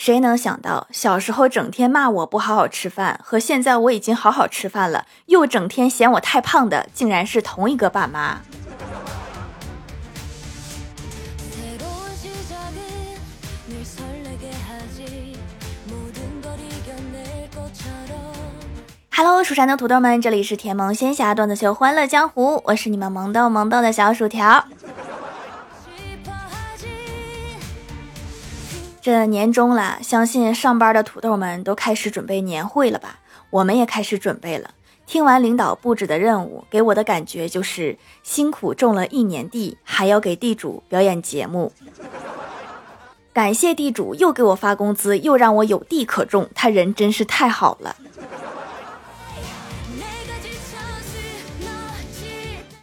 谁能想到，小时候整天骂我不好好吃饭，和现在我已经好好吃饭了，又整天嫌我太胖的，竟然是同一个爸妈。Hello，蜀山的土豆们，这里是甜萌仙侠段子秀欢乐江湖，我是你们萌豆萌豆的小薯条。这年终了，相信上班的土豆们都开始准备年会了吧？我们也开始准备了。听完领导布置的任务，给我的感觉就是辛苦种了一年地，还要给地主表演节目。感谢地主又给我发工资，又让我有地可种，他人真是太好了。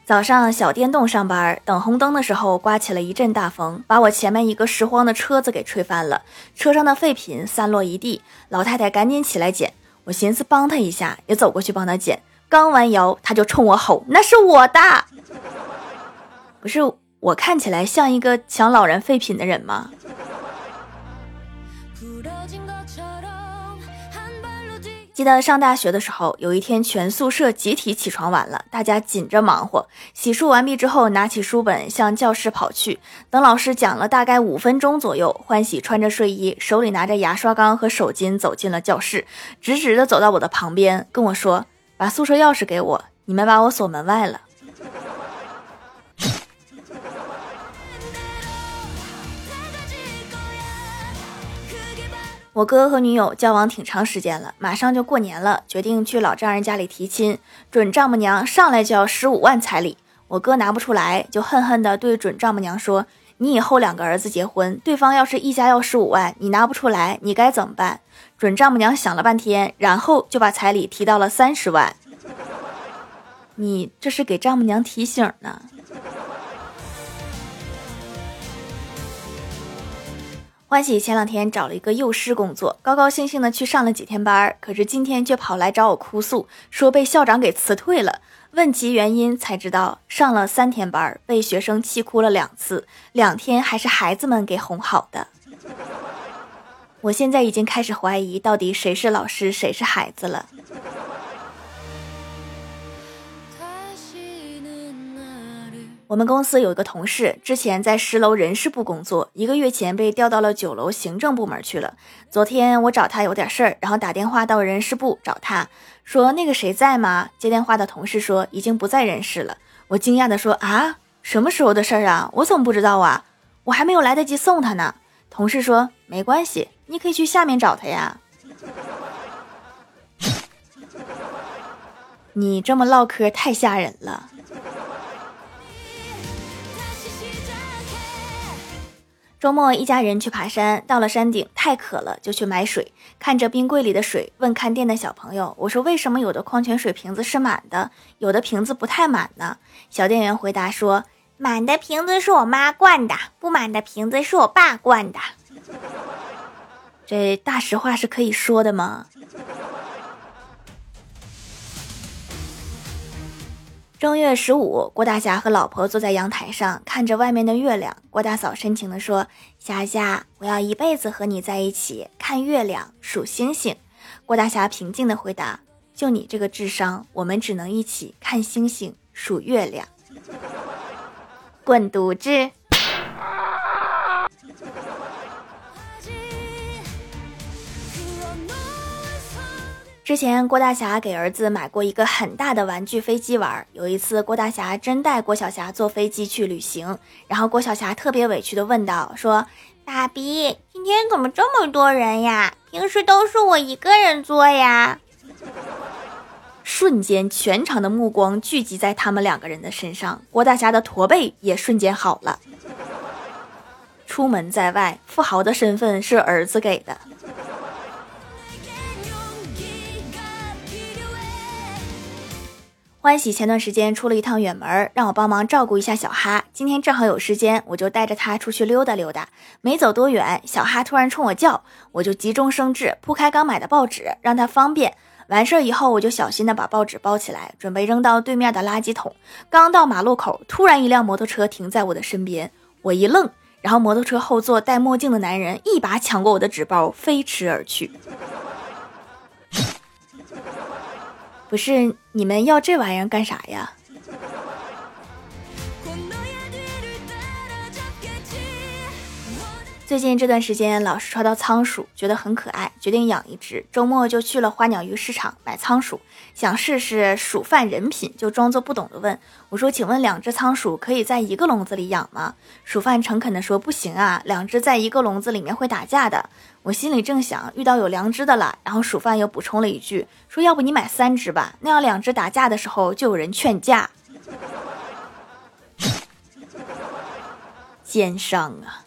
早上小电动上班，等红灯的时候，刮起了一阵大风，把我前面一个拾荒的车子给吹翻了，车上的废品散落一地。老太太赶紧起来捡，我寻思帮她一下，也走过去帮她捡。刚弯腰，她就冲我吼：“那是我的！”不是我看起来像一个抢老人废品的人吗？记得上大学的时候，有一天全宿舍集体起床晚了，大家紧着忙活。洗漱完毕之后，拿起书本向教室跑去。等老师讲了大概五分钟左右，欢喜穿着睡衣，手里拿着牙刷缸和手巾走进了教室，直直的走到我的旁边，跟我说：“把宿舍钥匙给我，你们把我锁门外了。”我哥和女友交往挺长时间了，马上就过年了，决定去老丈人家里提亲。准丈母娘上来就要十五万彩礼，我哥拿不出来，就恨恨地对准丈母娘说：“你以后两个儿子结婚，对方要是一家要十五万，你拿不出来，你该怎么办？”准丈母娘想了半天，然后就把彩礼提到了三十万。你这是给丈母娘提醒呢？欢喜前两天找了一个幼师工作，高高兴兴的去上了几天班，可是今天却跑来找我哭诉，说被校长给辞退了。问其原因，才知道上了三天班，被学生气哭了两次，两天还是孩子们给哄好的。我现在已经开始怀疑，到底谁是老师，谁是孩子了。我们公司有一个同事，之前在十楼人事部工作，一个月前被调到了九楼行政部门去了。昨天我找他有点事儿，然后打电话到人事部找他，说那个谁在吗？接电话的同事说已经不在人事了。我惊讶的说啊，什么时候的事儿啊？我怎么不知道啊？我还没有来得及送他呢。同事说没关系，你可以去下面找他呀。你这么唠嗑太吓人了。周末，一家人去爬山，到了山顶，太渴了，就去买水。看着冰柜里的水，问看店的小朋友：“我说，为什么有的矿泉水瓶子是满的，有的瓶子不太满呢？”小店员回答说：“满的瓶子是我妈灌的，不满的瓶子是我爸灌的。”这大实话是可以说的吗？正月十五，郭大侠和老婆坐在阳台上，看着外面的月亮。郭大嫂深情地说：“霞霞，我要一辈子和你在一起，看月亮，数星星。”郭大侠平静地回答：“就你这个智商，我们只能一起看星星，数月亮。”滚犊子！之前郭大侠给儿子买过一个很大的玩具飞机玩。有一次，郭大侠真带郭晓霞坐飞机去旅行，然后郭晓霞特别委屈的问道：“说爸比，今天怎么这么多人呀？平时都是我一个人坐呀。”瞬间，全场的目光聚集在他们两个人的身上，郭大侠的驼背也瞬间好了。出门在外，富豪的身份是儿子给的。欢喜前段时间出了一趟远门，让我帮忙照顾一下小哈。今天正好有时间，我就带着他出去溜达溜达。没走多远，小哈突然冲我叫，我就急中生智，铺开刚买的报纸，让他方便。完事儿以后，我就小心的把报纸包起来，准备扔到对面的垃圾桶。刚到马路口，突然一辆摩托车停在我的身边，我一愣，然后摩托车后座戴墨镜的男人一把抢过我的纸包，飞驰而去。不是你们要这玩意儿干啥呀？最近这段时间老是刷到仓鼠，觉得很可爱，决定养一只。周末就去了花鸟鱼市场买仓鼠，想试试鼠贩人品，就装作不懂的问我说：“请问两只仓鼠可以在一个笼子里养吗？”鼠贩诚恳地说：“不行啊，两只在一个笼子里面会打架的。”我心里正想遇到有良知的了，然后鼠贩又补充了一句说：“要不你买三只吧，那样两只打架的时候就有人劝架。”奸商啊！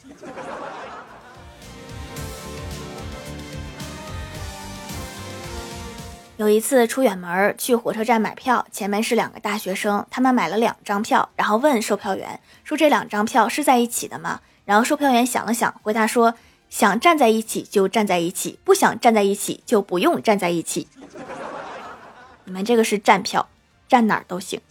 有一次出远门去火车站买票，前面是两个大学生，他们买了两张票，然后问售票员说：“这两张票是在一起的吗？”然后售票员想了想，回答说：“想站在一起就站在一起，不想站在一起就不用站在一起。”你们这个是站票，站哪儿都行。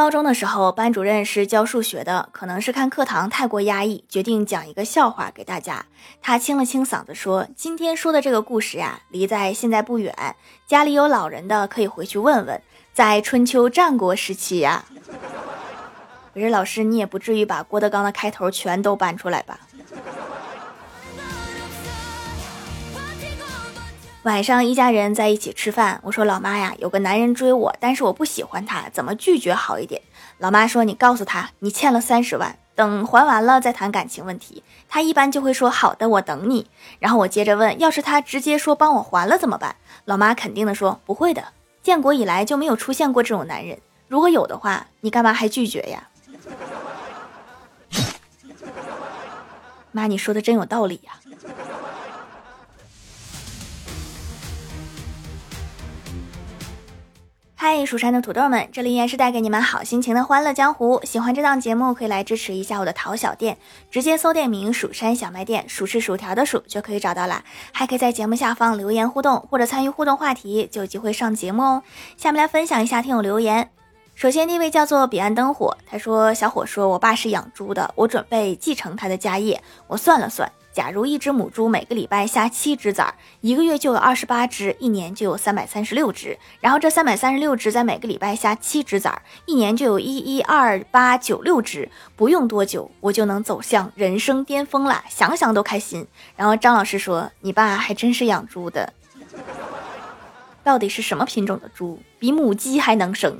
高中的时候，班主任是教数学的，可能是看课堂太过压抑，决定讲一个笑话给大家。他清了清嗓子说：“今天说的这个故事呀，离在现在不远，家里有老人的可以回去问问，在春秋战国时期呀。”我说老师，你也不至于把郭德纲的开头全都搬出来吧？晚上一家人在一起吃饭，我说老妈呀，有个男人追我，但是我不喜欢他，怎么拒绝好一点？老妈说你告诉他，你欠了三十万，等还完了再谈感情问题。他一般就会说好的，我等你。然后我接着问，要是他直接说帮我还了怎么办？老妈肯定的说不会的，建国以来就没有出现过这种男人，如果有的话，你干嘛还拒绝呀？妈，你说的真有道理呀。嗨，蜀山的土豆们，这里依然是带给你们好心情的欢乐江湖。喜欢这档节目，可以来支持一下我的淘小店，直接搜店名“蜀山小卖店”，数是薯条的数就可以找到啦。还可以在节目下方留言互动，或者参与互动话题，就有机会上节目哦。下面来分享一下听友留言。首先第一位叫做彼岸灯火，他说：“小伙说，我爸是养猪的，我准备继承他的家业。我算了算。”假如一只母猪每个礼拜下七只崽儿，一个月就有二十八只，一年就有三百三十六只。然后这三百三十六只在每个礼拜下七只崽儿，一年就有一一二八九六只。不用多久，我就能走向人生巅峰了，想想都开心。然后张老师说：“你爸还真是养猪的，到底是什么品种的猪？比母鸡还能生？”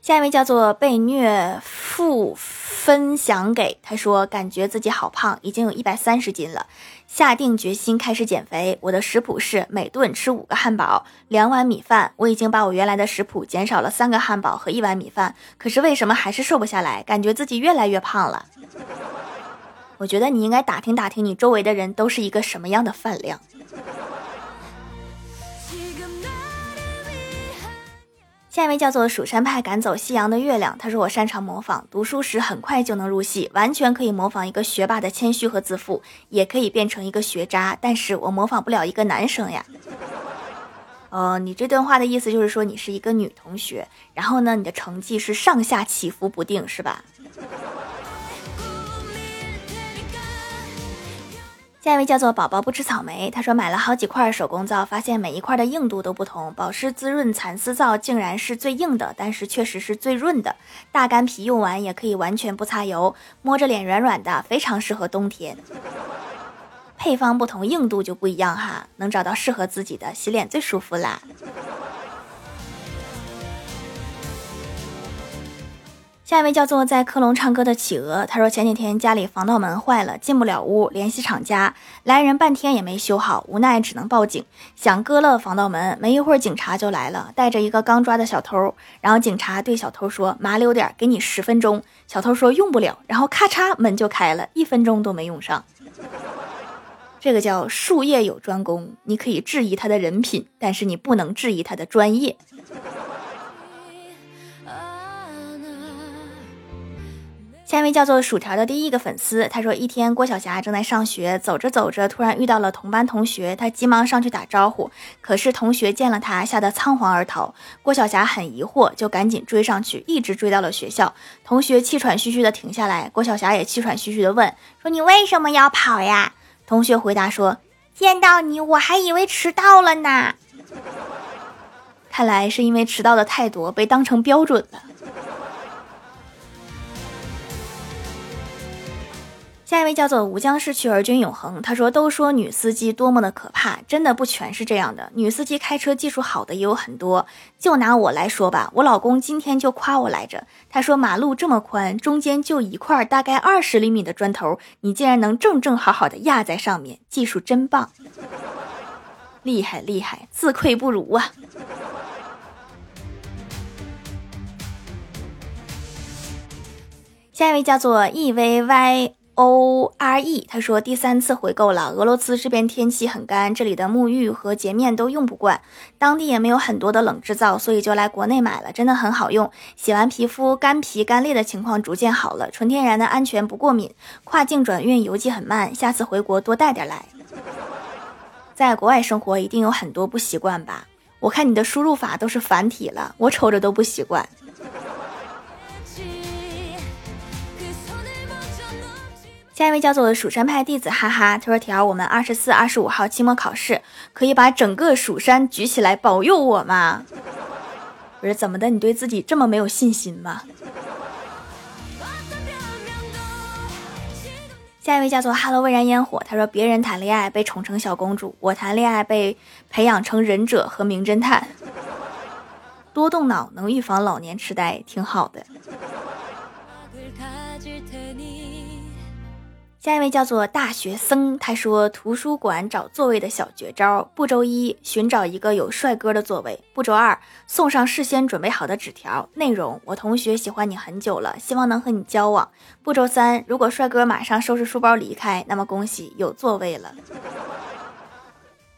下一位叫做被虐不分享给他说，感觉自己好胖，已经有一百三十斤了，下定决心开始减肥。我的食谱是每顿吃五个汉堡，两碗米饭。我已经把我原来的食谱减少了三个汉堡和一碗米饭，可是为什么还是瘦不下来？感觉自己越来越胖了。我觉得你应该打听打听，你周围的人都是一个什么样的饭量。下一位叫做蜀山派赶走夕阳的月亮，他说我擅长模仿，读书时很快就能入戏，完全可以模仿一个学霸的谦虚和自负，也可以变成一个学渣，但是我模仿不了一个男生呀。哦，你这段话的意思就是说你是一个女同学，然后呢，你的成绩是上下起伏不定，是吧？下一位叫做宝宝不吃草莓，他说买了好几块手工皂，发现每一块的硬度都不同。保湿滋润蚕丝皂竟然是最硬的，但是确实是最润的。大干皮用完也可以完全不擦油，摸着脸软软的，非常适合冬天。配方不同，硬度就不一样哈，能找到适合自己的，洗脸最舒服啦。下一位叫做在科隆唱歌的企鹅，他说前几天家里防盗门坏了，进不了屋，联系厂家来人半天也没修好，无奈只能报警，想割了防盗门。没一会儿警察就来了，带着一个刚抓的小偷。然后警察对小偷说：“麻溜点，给你十分钟。”小偷说：“用不了。”然后咔嚓门就开了，一分钟都没用上。这个叫术业有专攻，你可以质疑他的人品，但是你不能质疑他的专业。下一位叫做薯条的第一个粉丝，他说一天郭晓霞正在上学，走着走着突然遇到了同班同学，他急忙上去打招呼，可是同学见了他，吓得仓皇而逃。郭晓霞很疑惑，就赶紧追上去，一直追到了学校。同学气喘吁吁的停下来，郭晓霞也气喘吁吁的问说：“你为什么要跑呀？”同学回答说：“见到你我还以为迟到了呢。”看来是因为迟到的太多，被当成标准了。下一位叫做吴江逝去而君永恒，他说：“都说女司机多么的可怕，真的不全是这样的。女司机开车技术好的也有很多。就拿我来说吧，我老公今天就夸我来着。他说马路这么宽，中间就一块大概二十厘米的砖头，你竟然能正正好好的压在上面，技术真棒，厉害厉害，自愧不如啊。”下一位叫做 E V Y。O R E，他说第三次回购了。俄罗斯这边天气很干，这里的沐浴和洁面都用不惯，当地也没有很多的冷制造，所以就来国内买了，真的很好用。洗完皮肤干皮干裂的情况逐渐好了，纯天然的，安全不过敏，跨境转运邮寄很慢。下次回国多带点来。在国外生活一定有很多不习惯吧？我看你的输入法都是繁体了，我瞅着都不习惯。下一位叫做蜀山派弟子，哈哈，他说：“条，我们二十四、二十五号期末考试，可以把整个蜀山举起来保佑我吗？” 不是怎么的，你对自己这么没有信心吗？下一位叫做哈喽蔚然烟火，他说：“别人谈恋爱被宠成小公主，我谈恋爱被培养成忍者和名侦探，多动脑能预防老年痴呆，挺好的。”下一位叫做大学生，他说图书馆找座位的小绝招：步骤一，寻找一个有帅哥的座位；步骤二，送上事先准备好的纸条，内容：我同学喜欢你很久了，希望能和你交往。步骤三，如果帅哥马上收拾书包离开，那么恭喜有座位了。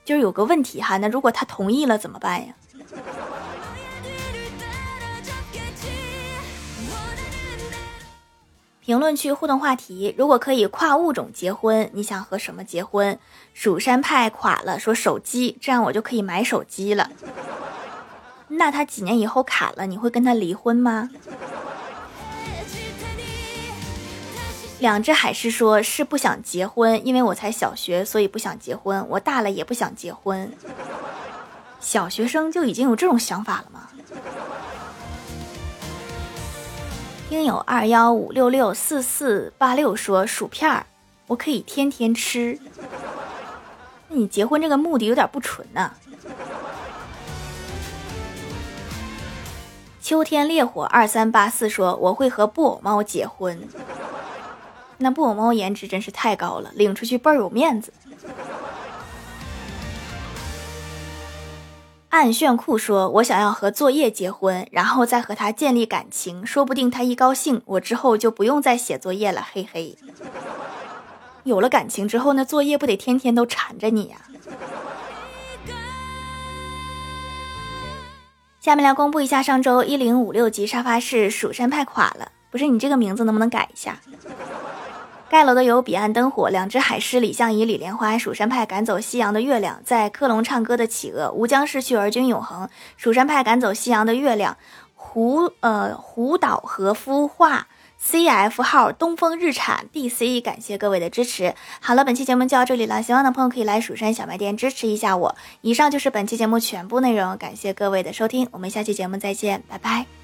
就是有个问题哈，那如果他同意了怎么办呀？评论区互动话题：如果可以跨物种结婚，你想和什么结婚？蜀山派垮了，说手机，这样我就可以买手机了。那他几年以后卡了，你会跟他离婚吗？两只海狮说是不想结婚，因为我才小学，所以不想结婚。我大了也不想结婚。小学生就已经有这种想法了吗？听友二幺五六六四四八六说薯片儿，我可以天天吃。那你结婚这个目的有点不纯呐。秋天烈火二三八四说我会和布偶猫结婚。那布偶猫颜值真是太高了，领出去倍儿有面子。暗炫酷说：“我想要和作业结婚，然后再和他建立感情，说不定他一高兴，我之后就不用再写作业了。”嘿嘿，有了感情之后，那作业不得天天都缠着你呀？下面来公布一下上周一零五六级沙发是蜀山派垮了，不是你这个名字能不能改一下？盖楼的有彼岸灯火、两只海狮、李相夷、李莲花、蜀山派赶走夕阳的月亮、在克隆唱歌的企鹅、吴江逝去而君永恒、蜀山派赶走夕阳的月亮、胡呃胡岛和孵化、CF 号东风日产、DC，感谢各位的支持。好了，本期节目就到这里了，喜欢的朋友可以来蜀山小卖店支持一下我。以上就是本期节目全部内容，感谢各位的收听，我们下期节目再见，拜拜。